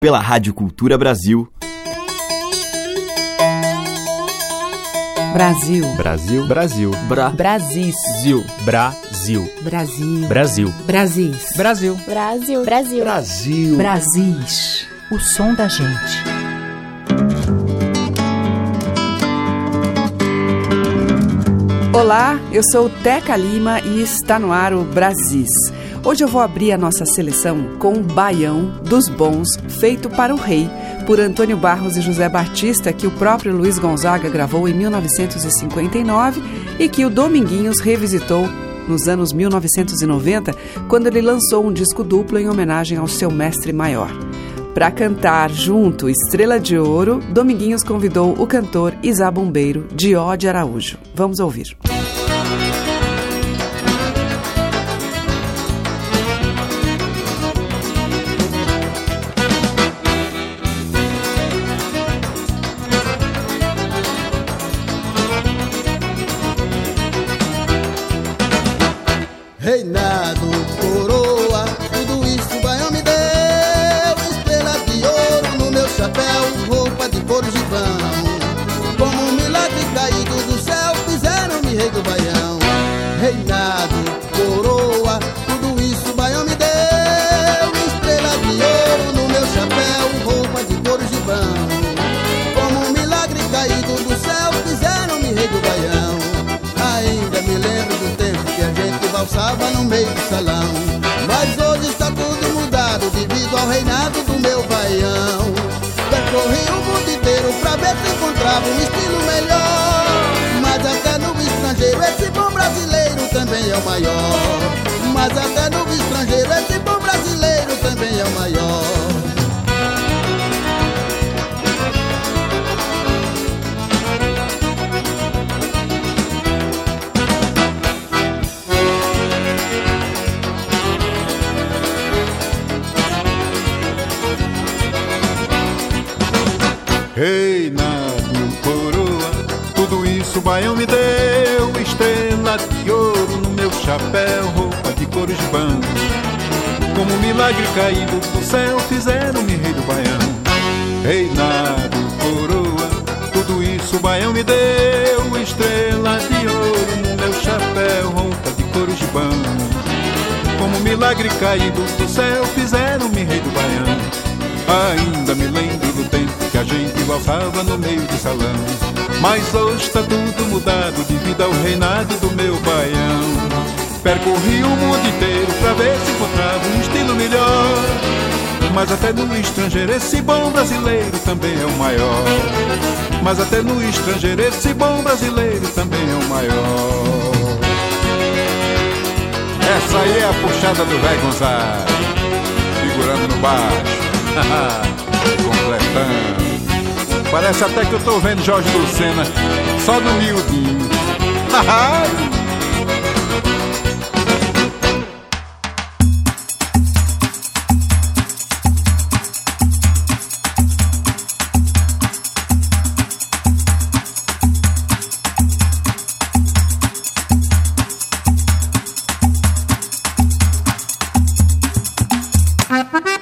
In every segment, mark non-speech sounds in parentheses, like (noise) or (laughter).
pela Rádio Cultura Brasil. Brasil. Brasil. Brasil. Bra. Brasil. Brasil. Brasil. Brasil. Brasil. Brasil. Brasil. Brasil. Brasil. Brasis. O som da gente. Olá, eu sou Teca Lima e está no ar o Brasis. Hoje eu vou abrir a nossa seleção com o Baião dos Bons, feito para o Rei, por Antônio Barros e José Batista, que o próprio Luiz Gonzaga gravou em 1959 e que o Dominguinhos revisitou nos anos 1990, quando ele lançou um disco duplo em homenagem ao seu mestre maior. Para cantar junto Estrela de Ouro, Dominguinhos convidou o cantor Isá Bombeiro, de Ode Araújo. Vamos ouvir. Reinado, maior. Mas até milagre caído do céu, fizeram-me rei do baião. Reinado, coroa, tudo isso o baião me deu. Estrela de ouro no meu chapéu, roupa de couro de banco. Como milagre caído do céu, fizeram-me rei do baião. Ainda me lembro do tempo que a gente valsava no meio do salão. Mas hoje está tudo mudado devido ao reinado do meu baião. Percorri o mundo inteiro pra ver se encontrava um estilo melhor. Mas até no estrangeiro esse bom brasileiro também é o maior. Mas até no estrangeiro esse bom brasileiro também é o maior. Essa aí é a puxada do velho Gonzaga, figurando no baixo. (laughs) Completando. Parece até que eu tô vendo Jorge Lucena só no miudinho. (laughs) Ha ha ha!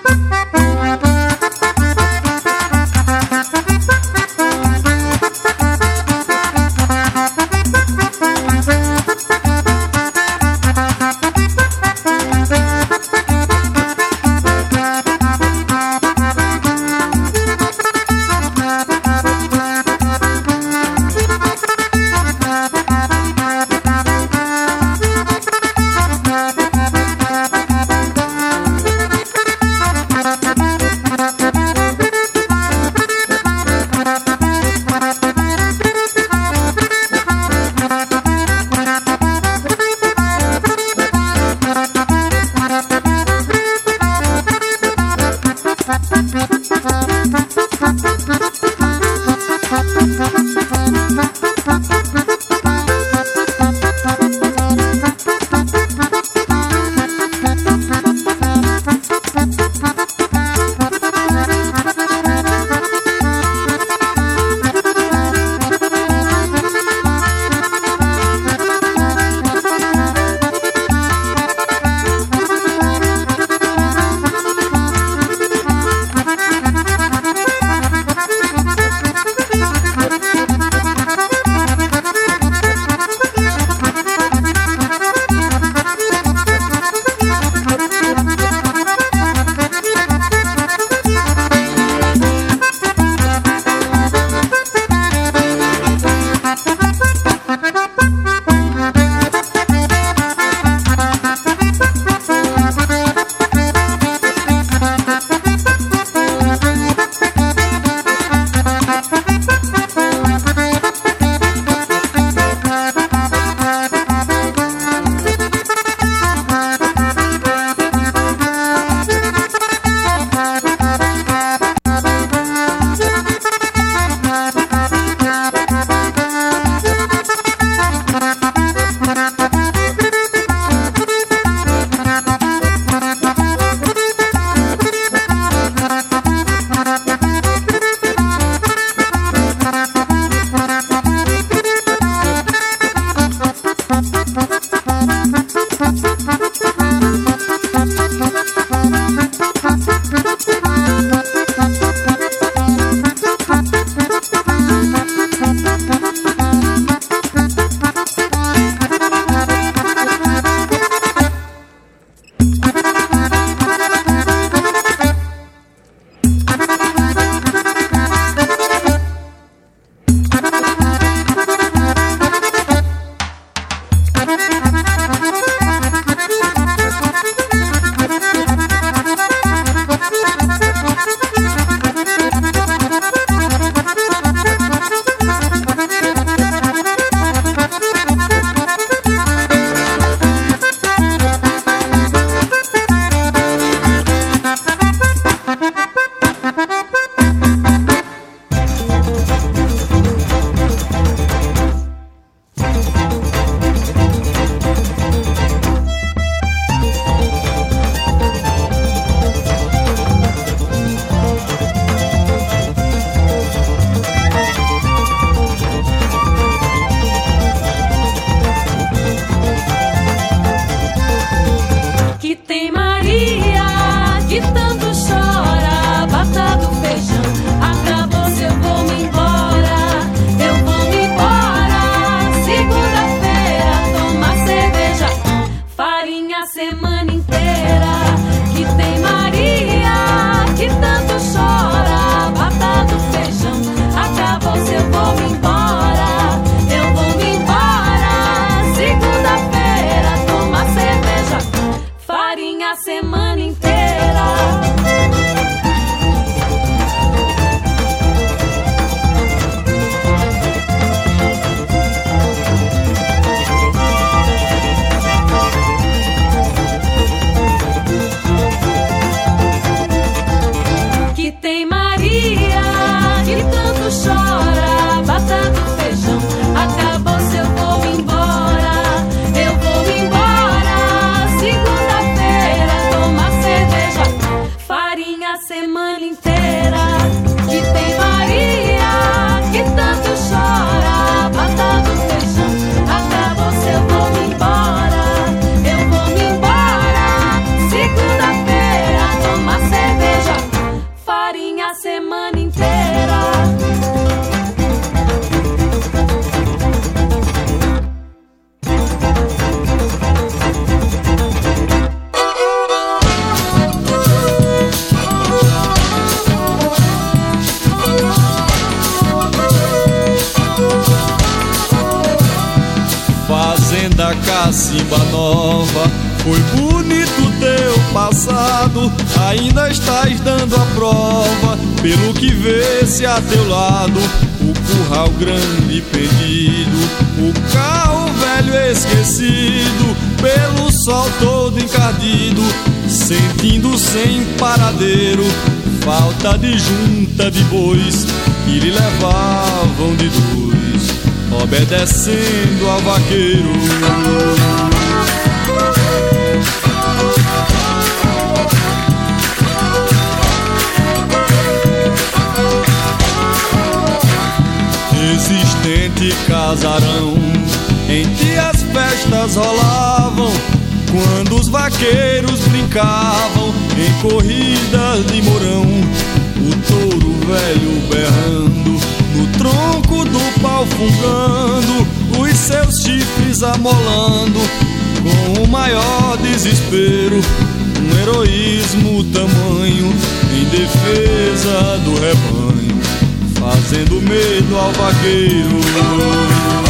Pelo que vê-se a teu lado, o curral grande perdido, o carro velho esquecido, pelo sol todo encardido, sentindo sem paradeiro, falta de junta de bois que lhe levavam de dois obedecendo ao vaqueiro. Casarão em que as festas rolavam. Quando os vaqueiros brincavam em corridas de morão, o touro velho berrando no tronco do pau fungando, os seus chifres amolando, com o maior desespero, um heroísmo tamanho em defesa do rebanho, fazendo medo ao vaqueiro.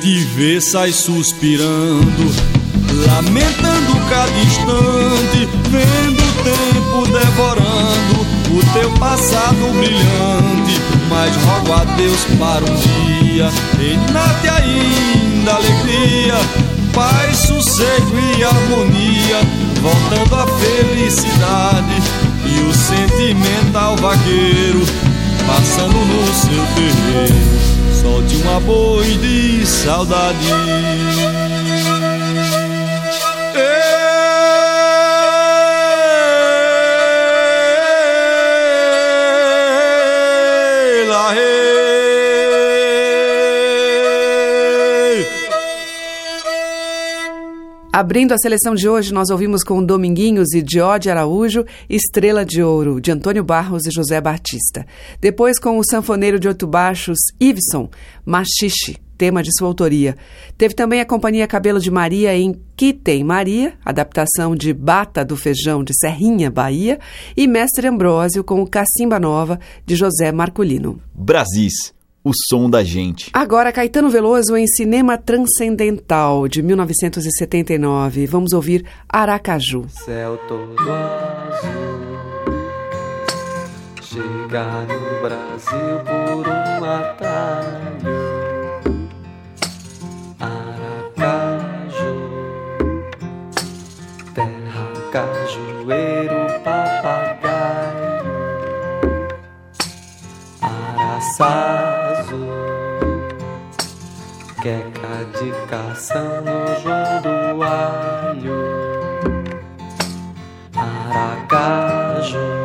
Te vê sai suspirando, lamentando cada instante, vendo o tempo devorando o teu passado brilhante. Mas rogo a Deus para um dia, reinate ainda alegria, paz, sossego e harmonia, voltando a felicidade e o sentimental vaqueiro passando no seu terreiro solte uma boi de saudade. Abrindo a seleção de hoje, nós ouvimos com Dominguinhos e Diode Araújo, Estrela de Ouro, de Antônio Barros e José Batista. Depois com o sanfoneiro de oito baixos, Iveson, Machixe, tema de sua autoria. Teve também a Companhia Cabelo de Maria em Que Tem Maria, adaptação de Bata do Feijão de Serrinha, Bahia, e Mestre Ambrósio com o Cacimba Nova, de José Marculino. Brasis o som da gente. Agora, Caetano Veloso em Cinema Transcendental, de 1979. Vamos ouvir Aracaju. Céu todo azul, chegar no Brasil por um atalho. Aracaju, terra cajueiro, papagaio. Araçá queca de cação no João do Alho, Aracaju,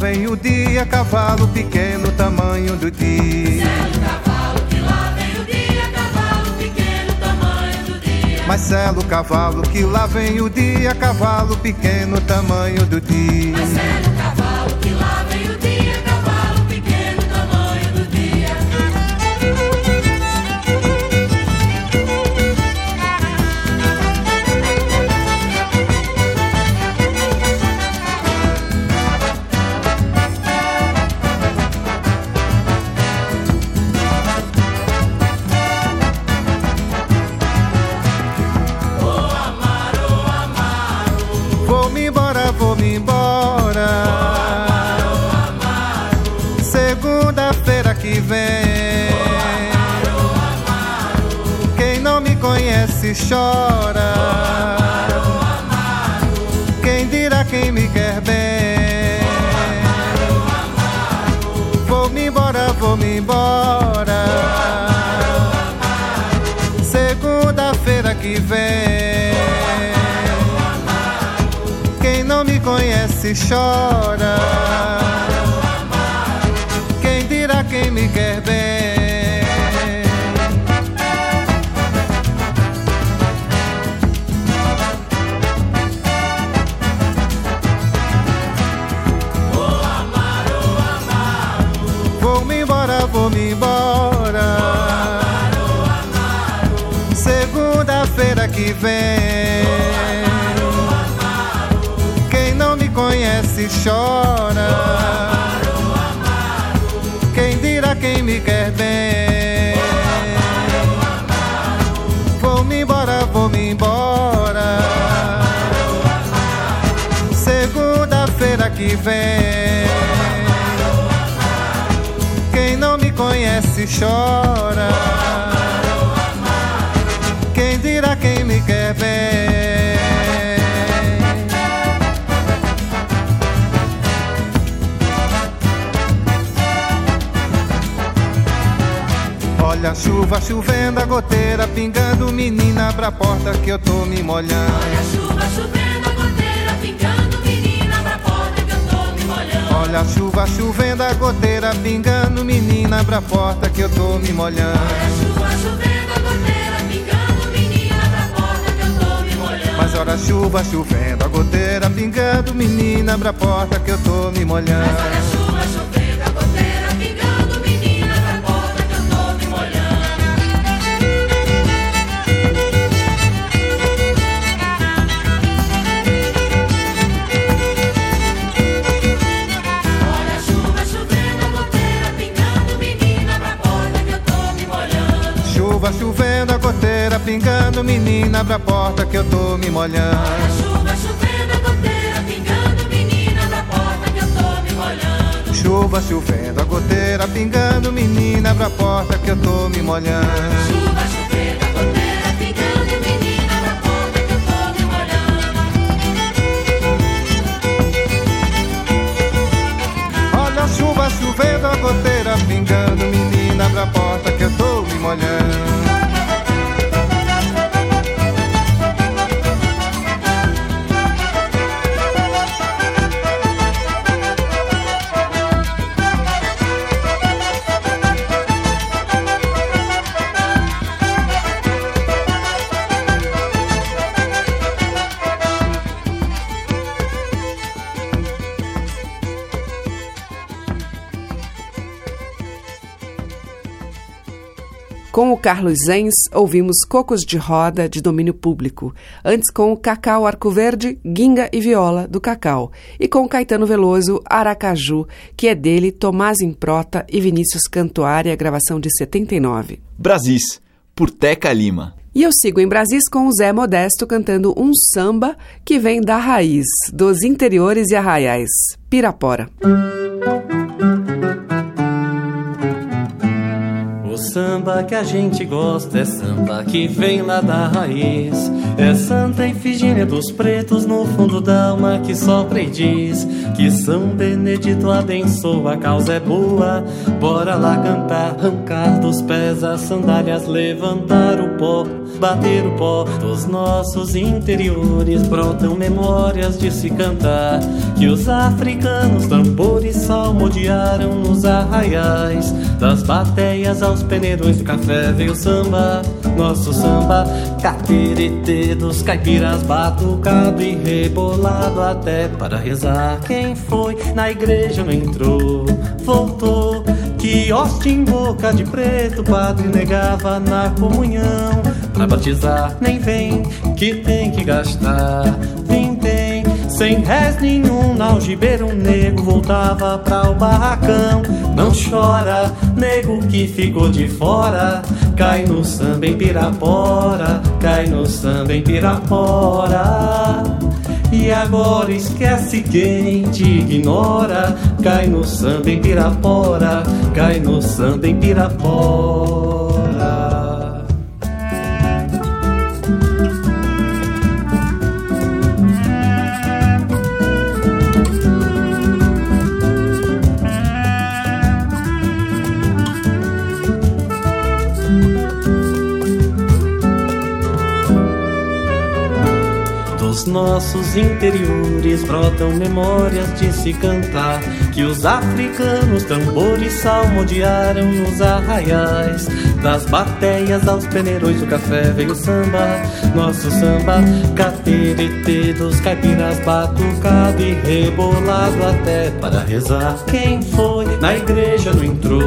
vem o dia, cavalo pequeno, tamanho do dia. Selo cavalo que lá vem o dia, cavalo pequeno, tamanho do dia. Marcelo cavalo que lá vem o dia, cavalo pequeno, tamanho do dia. Chora. Quem dirá quem me quer bem? Vou-me embora, vou-me embora. Segunda-feira que vem. Quem não me conhece chora. Chora. Quem dirá quem me quer bem? Vou-me embora, vou-me embora. Segunda-feira que vem. Quem não me conhece chora. Quem dirá quem me quer bem? Olha a chuva chovendo, a goteira pingando, menina, abra a porta que eu tô me molhando. Olha a chuva chovendo, a goteira pingando, menina, pra porta que eu tô me molhando. Olha a chuva chovendo, a goteira pingando, menina, abra a porta que eu tô me molhando. Olha a chuva chovendo, a goteira pingando, menina, pra porta que eu tô me molhando. Mas olha a chuva chovendo, a goteira pingando, menina, abra a porta que eu tô me molhando. Pingando, menina, abra a porta que eu tô me molhando. Olha a chuva chovendo, a goteira pingando, menina, pra porta que eu tô me molhando. Chuva chovendo, a goteira pingando, menina, abra a porta que eu tô me molhando. Chuva chovendo, a goteira pingando, menina, pra porta que eu tô me molhando. Olha a chuva chovendo, a goteira pingando, menina, abra a porta que eu tô me molhando. Com o Carlos Zenz, ouvimos Cocos de Roda, de domínio público. Antes, com o Cacau Arco Verde, Guinga e Viola, do Cacau. E com Caetano Veloso, Aracaju, que é dele, Tomás Improta e Vinícius Cantuária, gravação de 79. Brasis, por Teca Lima. E eu sigo em Brasis com o Zé Modesto cantando um samba que vem da raiz, dos interiores e arraiais, Pirapora. O samba que a gente gosta é samba que vem lá da raiz. É Santa Efigênia dos Pretos no fundo da alma que sopra e diz que São Benedito abençoa, a causa é boa. Bora lá cantar, arrancar dos pés as sandálias, levantar o pó, bater o pó dos nossos interiores. Brotam memórias de se cantar que os africanos tambores salmodiaram nos arraiais das bateias aos peneirões do café veio samba, nosso samba, cateretê dos caipiras, batucado e rebolado até para rezar. Quem foi na igreja não entrou, voltou. Que hoste em boca de preto, padre negava na comunhão. Pra batizar, nem vem, que tem que gastar. Vintém, sem res nenhum, na algibeira um nego voltava pra o barracão. Não chora, nego que ficou de fora. Cai no samba em Pirapora, cai no samba em Pirapora. E agora esquece quem te ignora. Cai no samba em Pirapora, cai no samba em Pirapora. Nossos interiores brotam memórias de se cantar que os africanos tambores salmodiaram nos arraiais. Das bateias aos peneirões do café veio samba nosso samba caterete dos caipiras batucado e rebolado até para rezar. Quem foi na igreja não entrou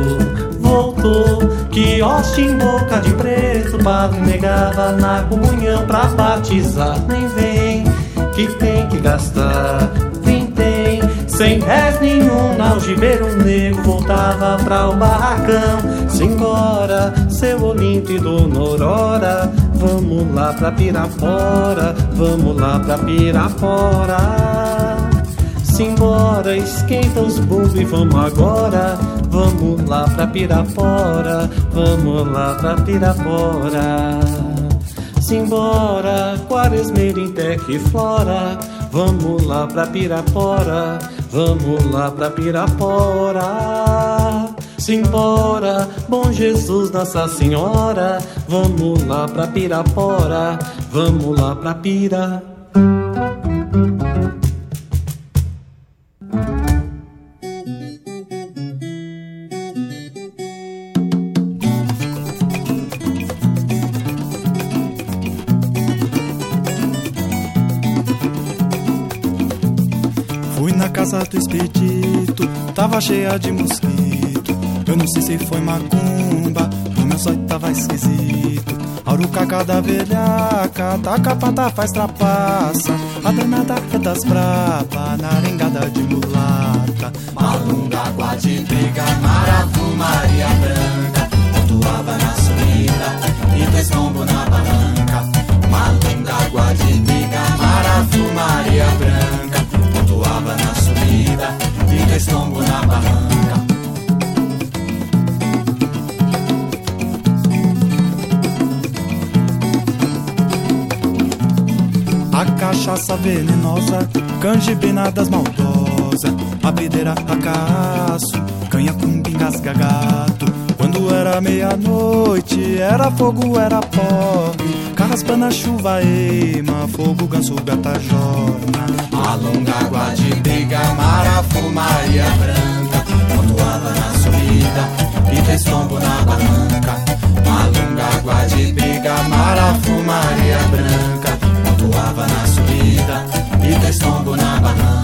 voltou que em boca de preto Padre negava na comunhão pra batizar. Nem vem que tem que gastar. Vintém, sem réis nenhum Na algibeiro negro voltava pra o barracão. Simbora, seu Olinto e Dona Aurora Vamos lá pra Pirapora Vamos lá pra Pirapora. Simbora, esquenta os bumbos e vamos agora Vamos lá pra Pirapora Vamos lá pra Pirapora Simbora, Quaresmeira em e flora. Vamos lá pra Pirapora, vamos lá pra Pirapora. Simbora, bom Jesus, Nossa Senhora. Vamos lá pra Pirapora, vamos lá pra Pira. Casa do expedito tava cheia de mosquito. Eu não sei se foi macumba, o meu sonho tava esquisito. Aurucaca da velhaca, taca pata faz trapaça. A danada é das brava, narengada de mulata. Malunga, água de briga, marafu, Maria Branca. Pontuava na subida e dois tombos na barranca. Malunga, água de briga, marafu, Maria Branca. Pontuava na barranca. A cachaça venenosa, cangibinadas maldosa, abrideira a caço, canha com pingasga gato. Quando era meia-noite, era fogo, era porre, carraspa na chuva, eima, fogo, ganso, gata, jorna. Alonga, água de briga, marafu, Maria Branca, pontuava na subida e fez tombo na barranca. Malunga, água de briga, marafu, Maria Branca, pontuava na subida e fez tombo na barranca.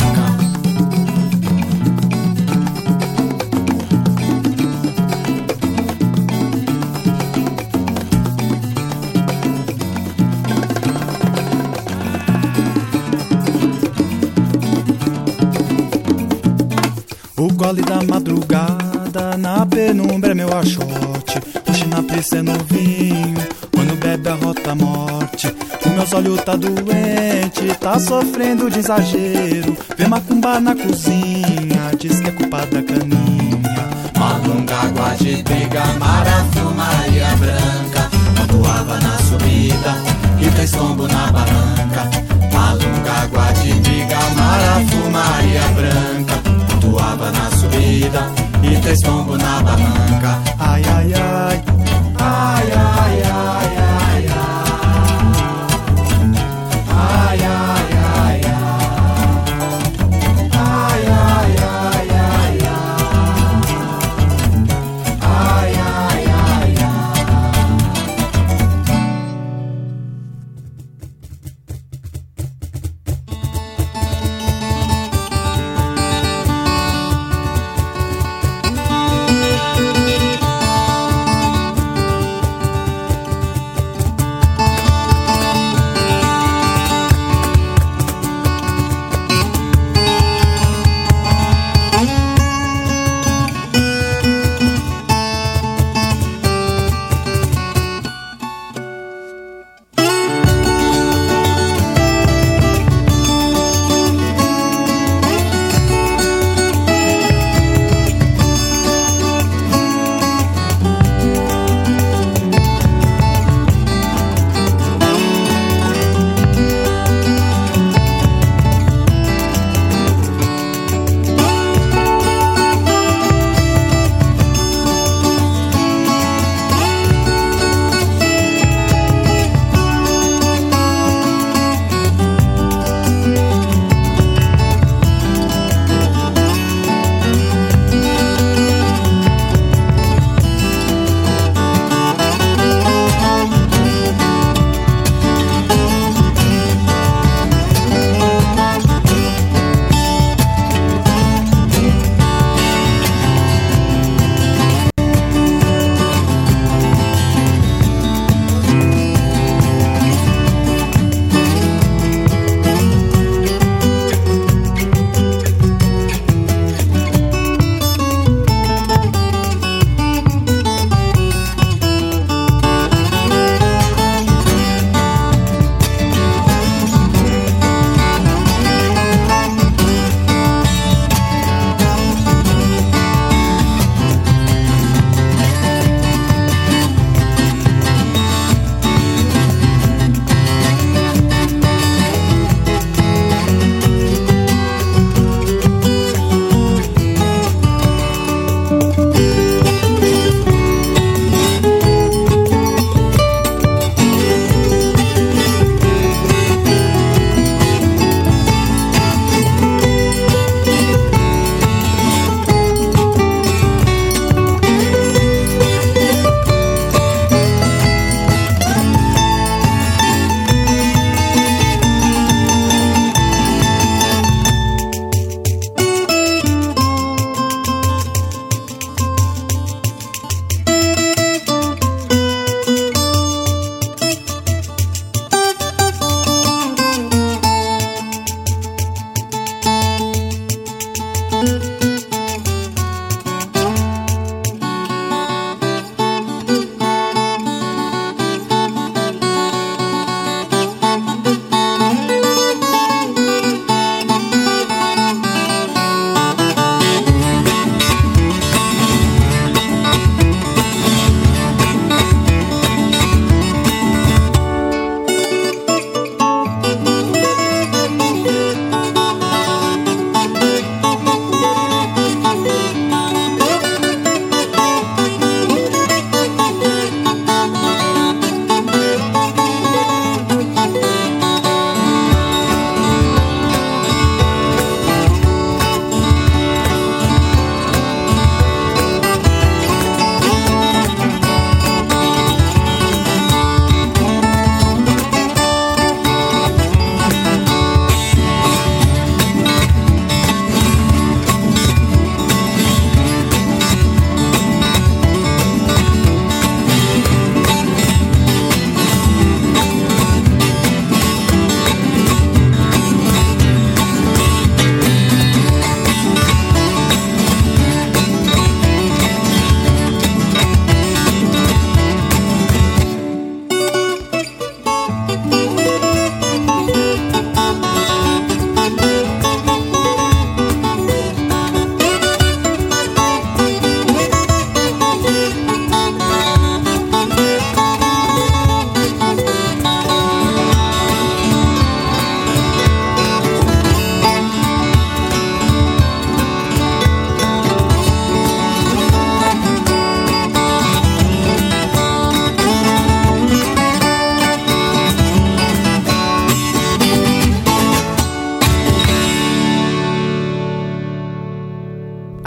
Gole da madrugada, na penumbra é meu achote. Na pressa no vinho, quando bebe a rota morte. O meus olhos tá doente, tá sofrendo de exagero. Vê macumba na cozinha, diz que é culpa da caninha. Malunga, água de briga, marafu, Maria Branca Pontuava na subida e fez tombo na barranca Malunga, água de briga, marafu, Maria Branca Pontuava na subida e fez tombo na barranca. Ai, ai, Ai, ai, ai,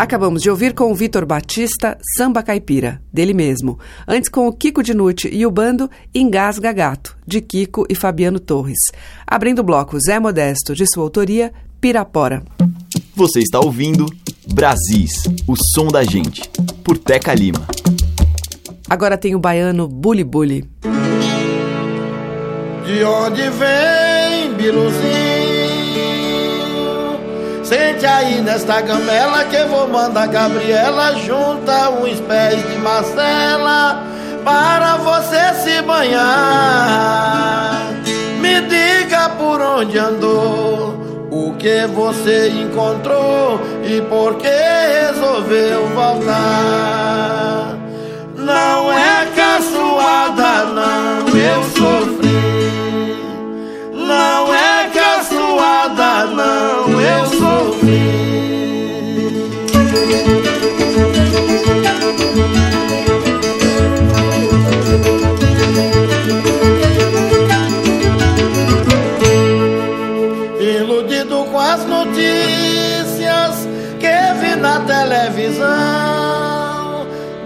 Acabamos de ouvir com o Vitor Batista Samba Caipira, dele mesmo. Antes com o Kiko Dinucci e o bando Engasga Gato, de Kiko e Fabiano Torres. Abrindo o bloco Zé Modesto, de sua autoria, Pirapora. Você está ouvindo Brasis, o som da gente, por Teca Lima. Agora tem o baiano Bully Bully. De onde vem, Biluzinho? Sente aí nesta gamela que eu vou mandar Gabriela junta uns pés de Marcela para você se banhar. Me diga por onde andou, o que você encontrou e por que resolveu voltar. Não é caçoada, não, eu sofri. Não é caçoada, não, eu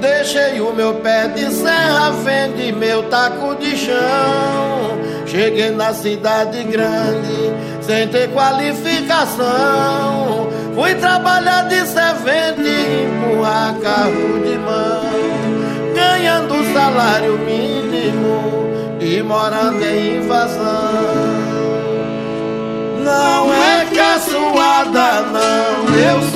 Deixei o meu pé de serra, vendi meu taco de chão. Cheguei na cidade grande sem ter qualificação. Fui trabalhar de servente e empurrar carro de mão. Ganhando salário mínimo e morando em invasão. Não é caçoada, não, eu sofri.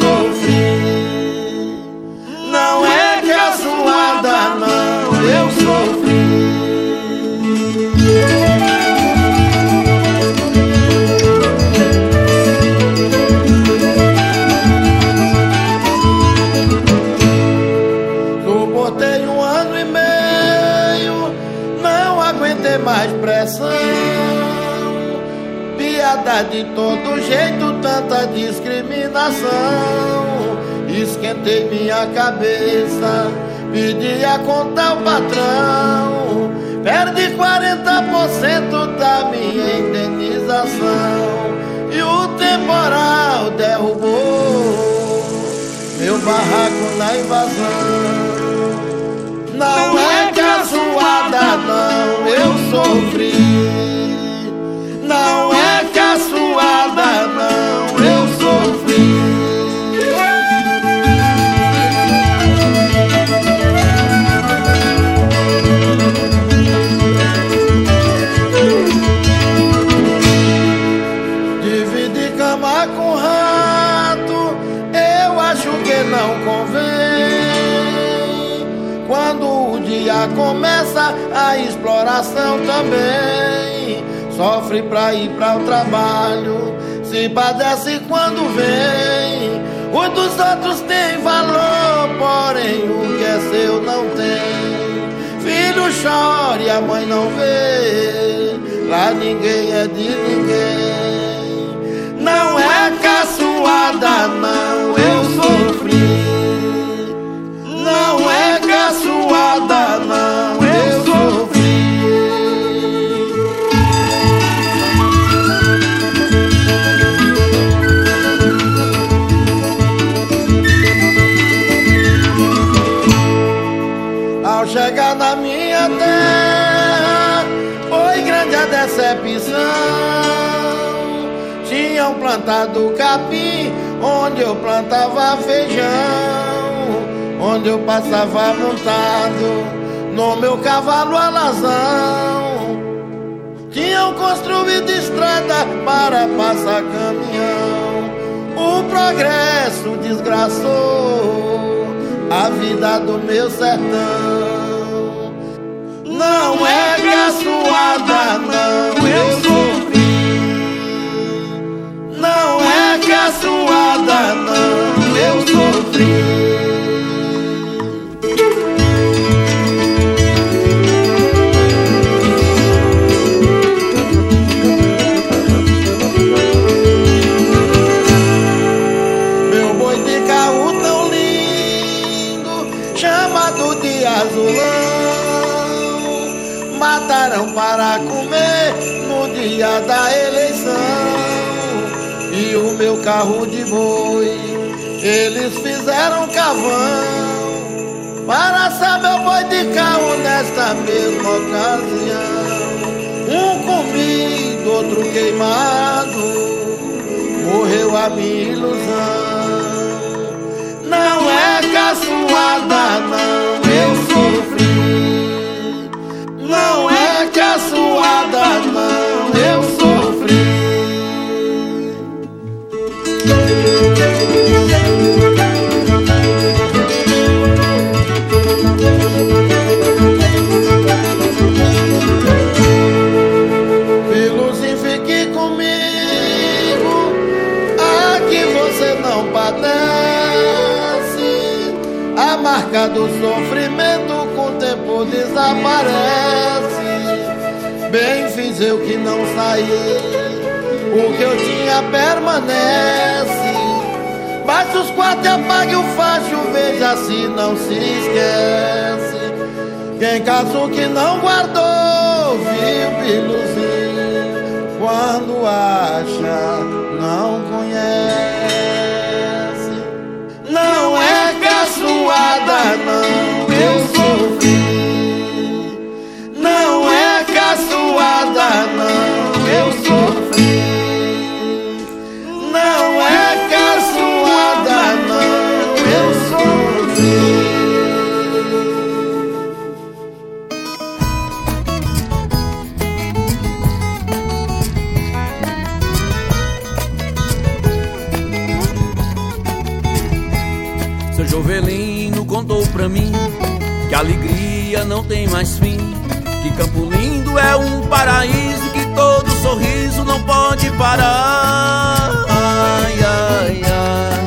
Esquentei minha cabeça, pedi a conta ao patrão. Perdi 40% da minha indenização. E o temporal derrubou meu barraco na invasão. Não é caçoada, não, eu sofri. Também. Sofre pra ir pra o trabalho, se padece quando vem. O dos outros tem valor, porém o que é seu não tem. Filho chora e a mãe não vê, lá ninguém é de ninguém. Não é caçoada, não, eu sofri. Não é caçoada, não, Plantado capim, onde eu plantava feijão, onde eu passava montado no meu cavalo alazão. Tinham construído estrada para passar caminhão. O progresso desgraçou a vida do meu sertão. Não é caçoada, não, eu sofri. Caçoada, não, eu sofri. Mataram para comer no dia da eleição. Carro de boi Eles fizeram cavão para saber o boi de carro nesta mesma ocasião. Um comido, outro queimado, morreu a minha ilusão. Não é caçoada, não, eu sofri. Não é desaparece. Bem fiz eu que não saí. O que eu tinha permanece. Baixe os quatro e apague o facho. Veja se não se esquece. Quem casou que não guardou, viu, piluzinho? Quando acha, não conhece. Não é caçoada, não, que alegria não tem mais fim. Que Campo Lindo é um paraíso que todo sorriso não pode parar. Ai, ai, ai.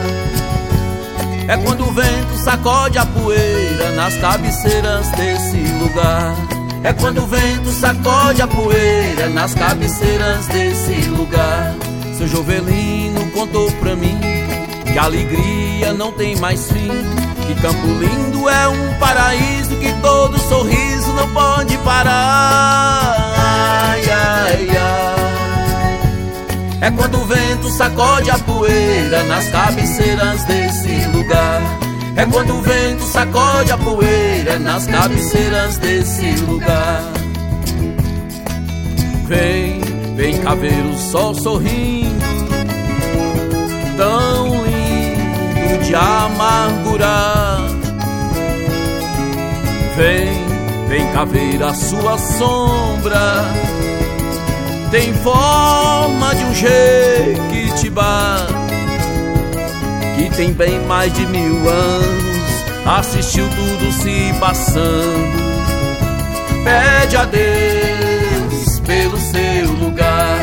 É quando o vento sacode a poeira nas cabeceiras desse lugar. É quando o vento sacode a poeira nas cabeceiras desse lugar. Seu Jovelino contou pra mim que alegria não tem mais fim. Que Campo Lindo é um todo sorriso não pode parar. Ai, ai, ai. É quando o vento sacode a poeira nas cabeceiras desse lugar. É quando o vento sacode a poeira nas cabeceiras desse lugar. Vem, vem cá ver o sol sorrindo, tão lindo de amargurar. Vem, vem cá ver a sua sombra. Tem forma de um jequitibá que tem bem mais de mil anos. Assistiu tudo se passando. Pede a Deus pelo seu lugar.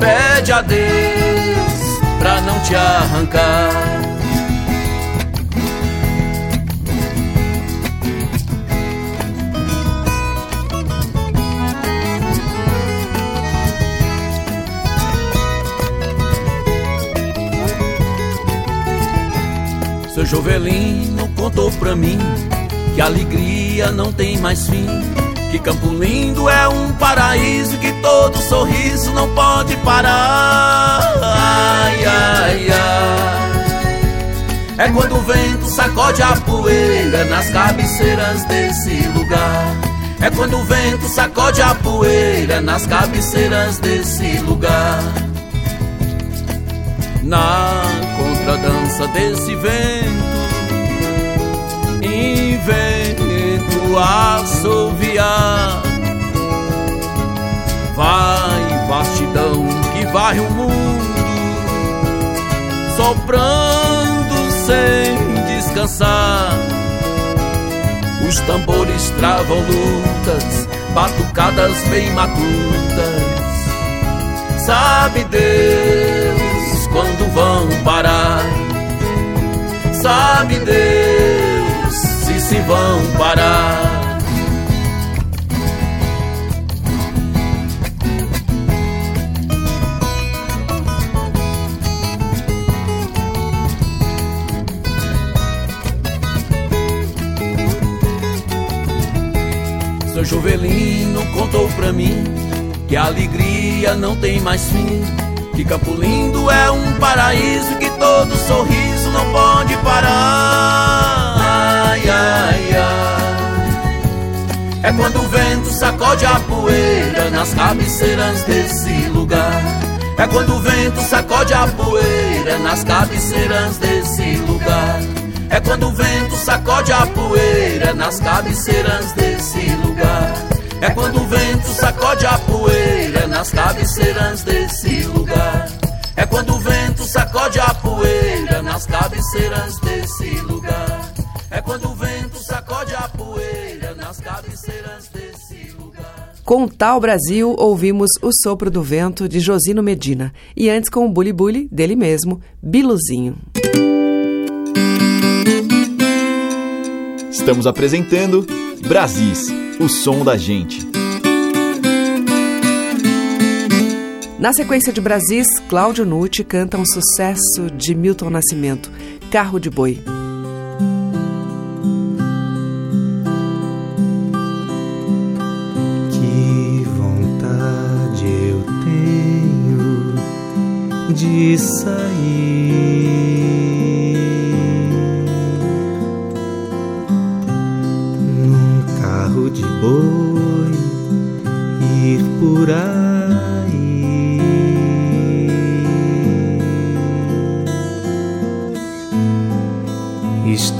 Pede a Deus pra não te arrancar. Seu Jovelino contou pra mim que alegria não tem mais fim. Que Campo Lindo é um paraíso que todo sorriso não pode parar. Ai, ai, ai. É quando o vento sacode a poeira nas cabeceiras desse lugar. É quando o vento sacode a poeira nas cabeceiras desse lugar. Na contradança desse vento, invento assoviar. Vai, vastidão que vai o mundo, soprando sem descansar. Os tambores travam lutas, batucadas bem matutas. Sabe Deus quando vão parar? Sabe Deus se se vão parar? Seu Jovelino contou pra mim que a alegria não tem mais fim. Que Campo Lindo é um paraíso que todo sorriso não pode parar. Ai, ai, ai. É quando o vento sacode a poeira nas cabeceiras desse lugar. É quando o vento sacode a poeira nas cabeceiras desse lugar. É quando o vento sacode a poeira nas cabeceiras desse lugar. É quando o vento sacode a poeira nas cabeceiras desse lugar. É quando o vento sacode a poeira nas cabeceiras desse lugar. É quando o vento sacode a poeira nas cabeceiras desse lugar. Com Tal Brasil, ouvimos O Sopro do Vento, de Josino Medina. E antes com o Bully Bully, dele mesmo, Biluzinho. Estamos apresentando Brasis, o som da gente. Na sequência de Brasis, Cláudio Nucci canta um sucesso de Milton Nascimento, Carro de Boi. Que vontade eu tenho de sair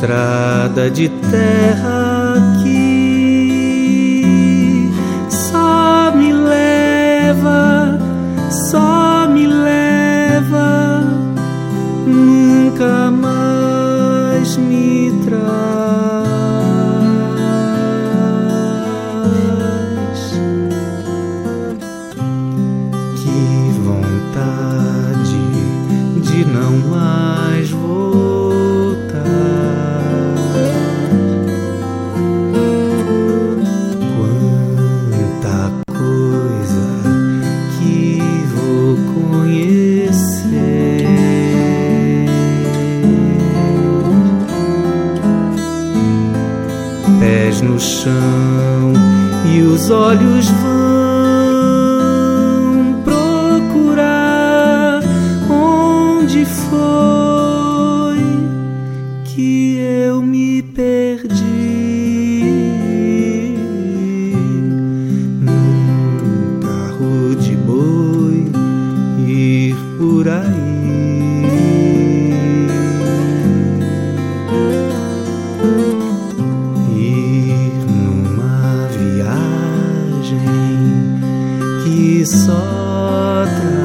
Estrada de terra que só traz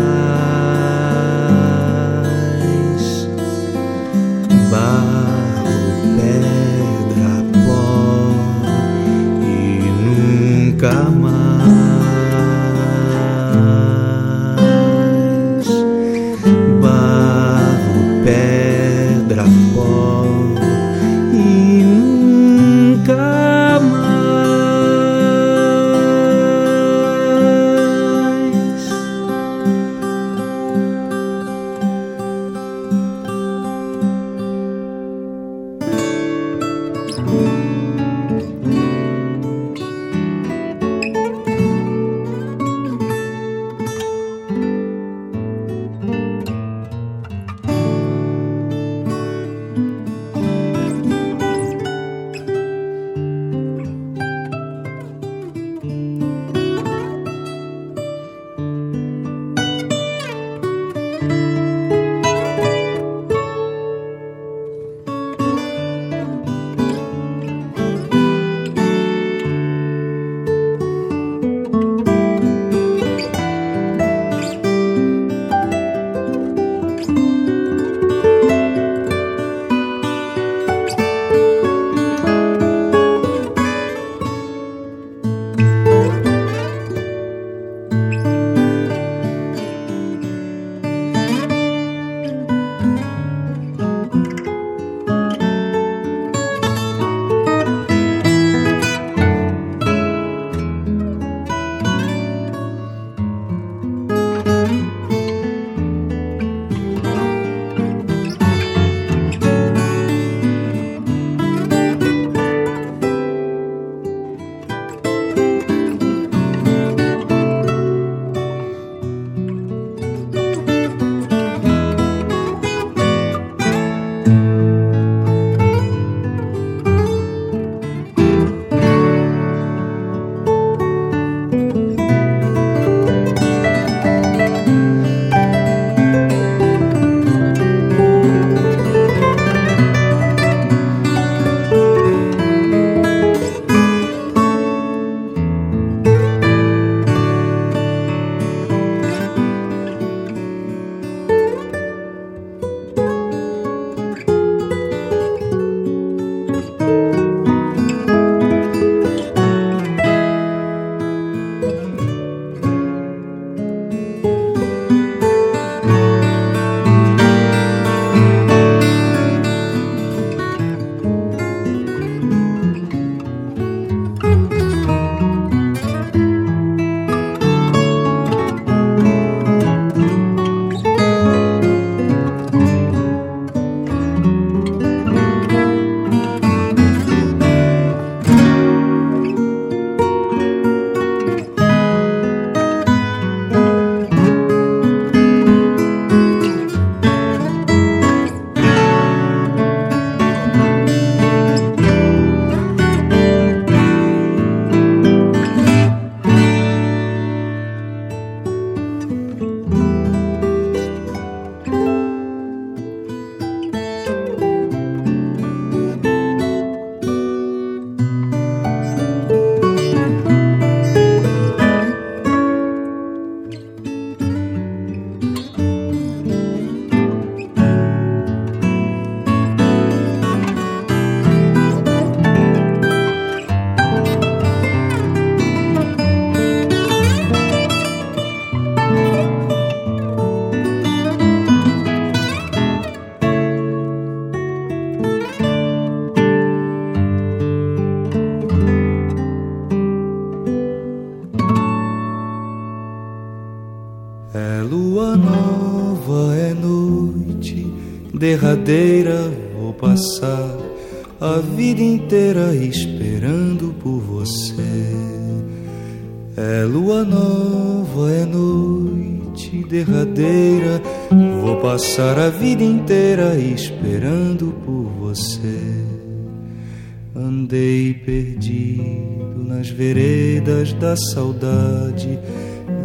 da saudade.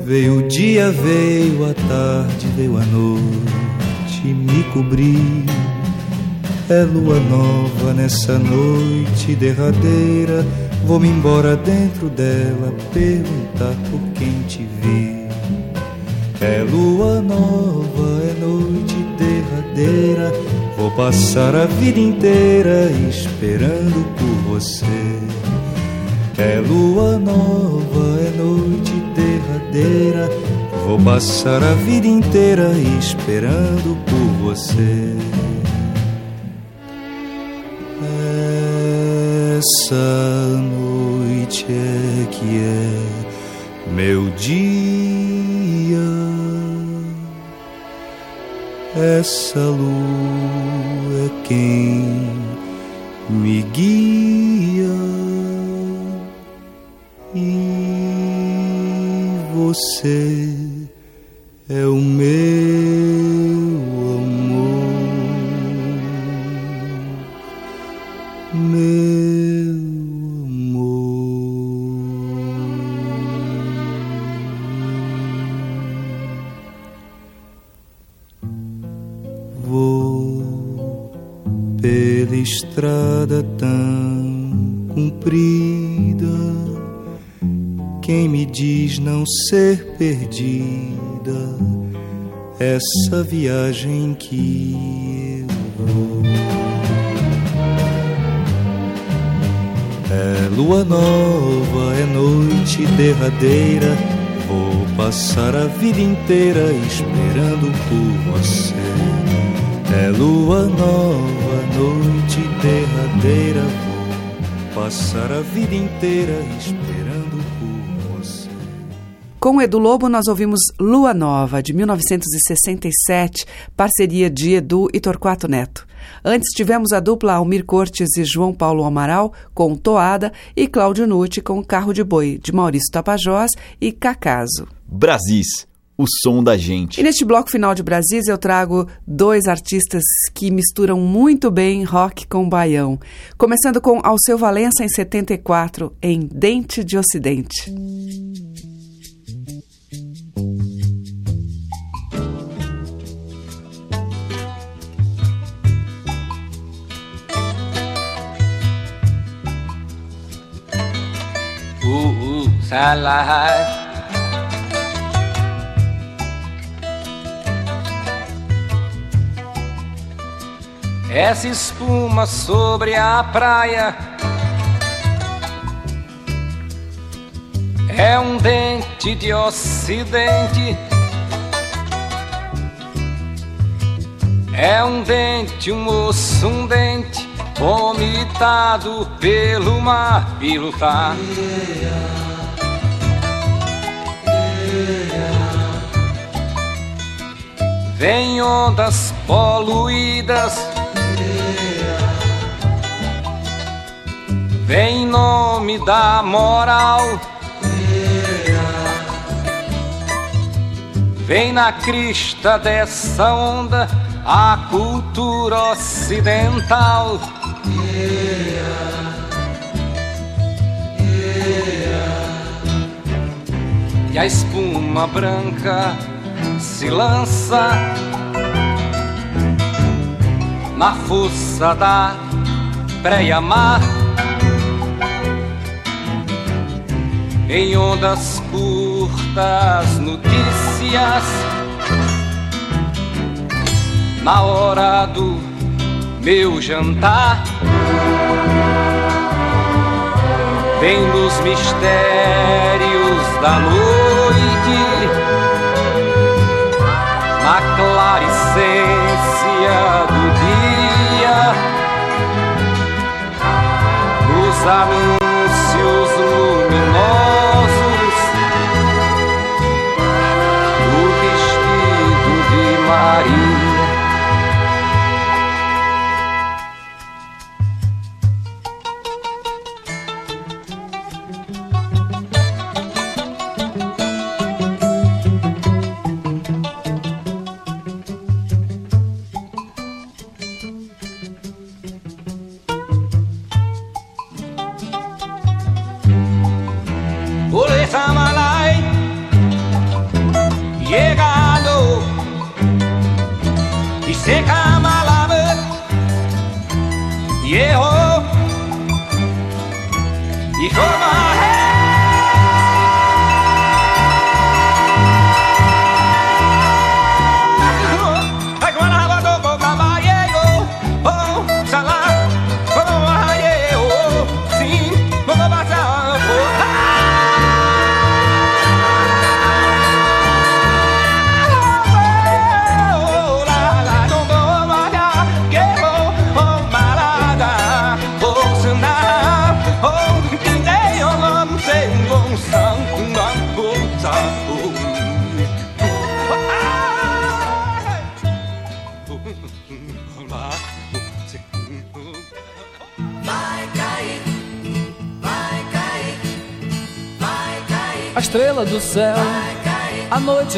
Veio o dia, veio a tarde, veio a noite, me cobriu. É lua nova nessa noite derradeira. Vou-me embora dentro dela perguntar por quem te vi. É lua nova, é noite derradeira. Vou passar a vida inteira esperando por você. É lua nova, é noite derradeira. Vou passar a vida inteira esperando por você. Essa noite é que é meu dia. Essa lua é quem me guia. Você é o meu amor, meu amor. Vou pela estrada tão não ser perdida? Essa viagem que eu vou. É lua nova, é noite derradeira. Vou passar a vida inteira esperando por você. É lua nova, noite derradeira. Vou passar a vida inteira esperando. Com Edu Lobo, nós ouvimos Lua Nova, de 1967, parceria de Edu e Torquato Neto. Antes tivemos a dupla Almir Cortes e João Paulo Amaral com Toada e Cláudio Nucci com Carro de Boi, de Maurício Tapajós e Cacaso. Brasis, o som da gente. E neste bloco final de Brasis eu trago dois artistas que misturam muito bem rock com baião. Começando com Alceu Valença em 74, em Dente de Ocidente. Essa espuma sobre a praia é um dente de ocidente. É um dente, um osso, um dente vomitado pelo mar e lutar. Vem ondas poluídas. Vem em nome da moral. Vem na crista dessa onda a cultura ocidental. E a espuma branca se lança na força da praia-mar. Em ondas curtas, notícias. Na hora do meu jantar. Vem nos mistérios da noite, nos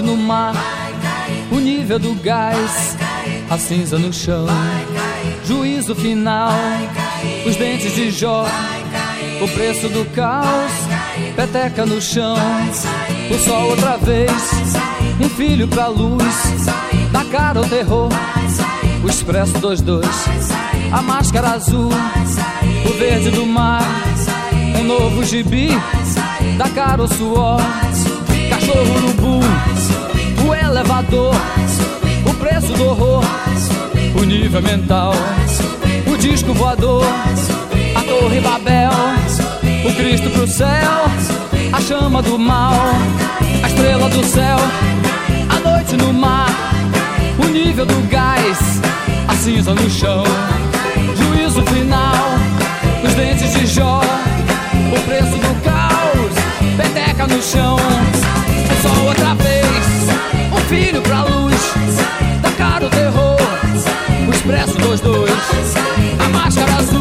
no mar, o nível do gás, a cinza no chão, juízo final, os dentes de Jó, o preço do caos, peteca no chão, o sol outra vez, um filho pra luz, da cara o terror, o expresso 22, a máscara azul, o verde do mar, um novo gibi da cara o suor, cachorro urubu, o elevador, o preço do horror, o nível mental, o disco voador, a torre Babel, o Cristo pro céu, a chama do mal, a estrela do céu, a noite no mar, o nível do gás, a cinza no chão, juízo final, os dentes de Jó, o preço do caos peteca no chão. Outra vez, um filho pra luz, da cara o terror, o expresso dos dois, a máscara azul,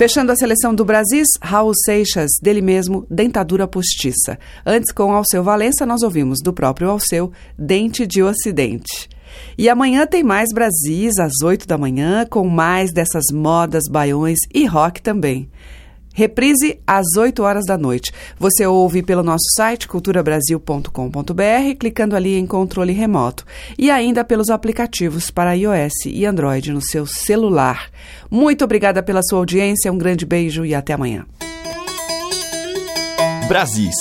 Fechando a seleção do Brasis, Raul Seixas, dele mesmo, Dentadura Postiça. Antes, com Alceu Valença, nós ouvimos do próprio Alceu, Dente de Ocidente. E amanhã tem mais Brasis, às 8 da manhã, com mais dessas modas, baiões e rock também. Reprise às 8 horas da noite. Você ouve pelo nosso site culturabrasil.com.br, clicando ali em controle remoto. E ainda pelos aplicativos para iOS e Android no seu celular. Muito obrigada pela sua audiência, um grande beijo e até amanhã. Brasis.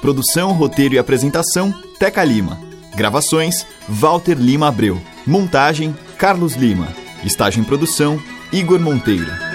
Produção, roteiro e apresentação, Teca Lima. Gravações, Walter Lima Abreu. Montagem, Carlos Lima. Estágio em produção, Igor Monteiro.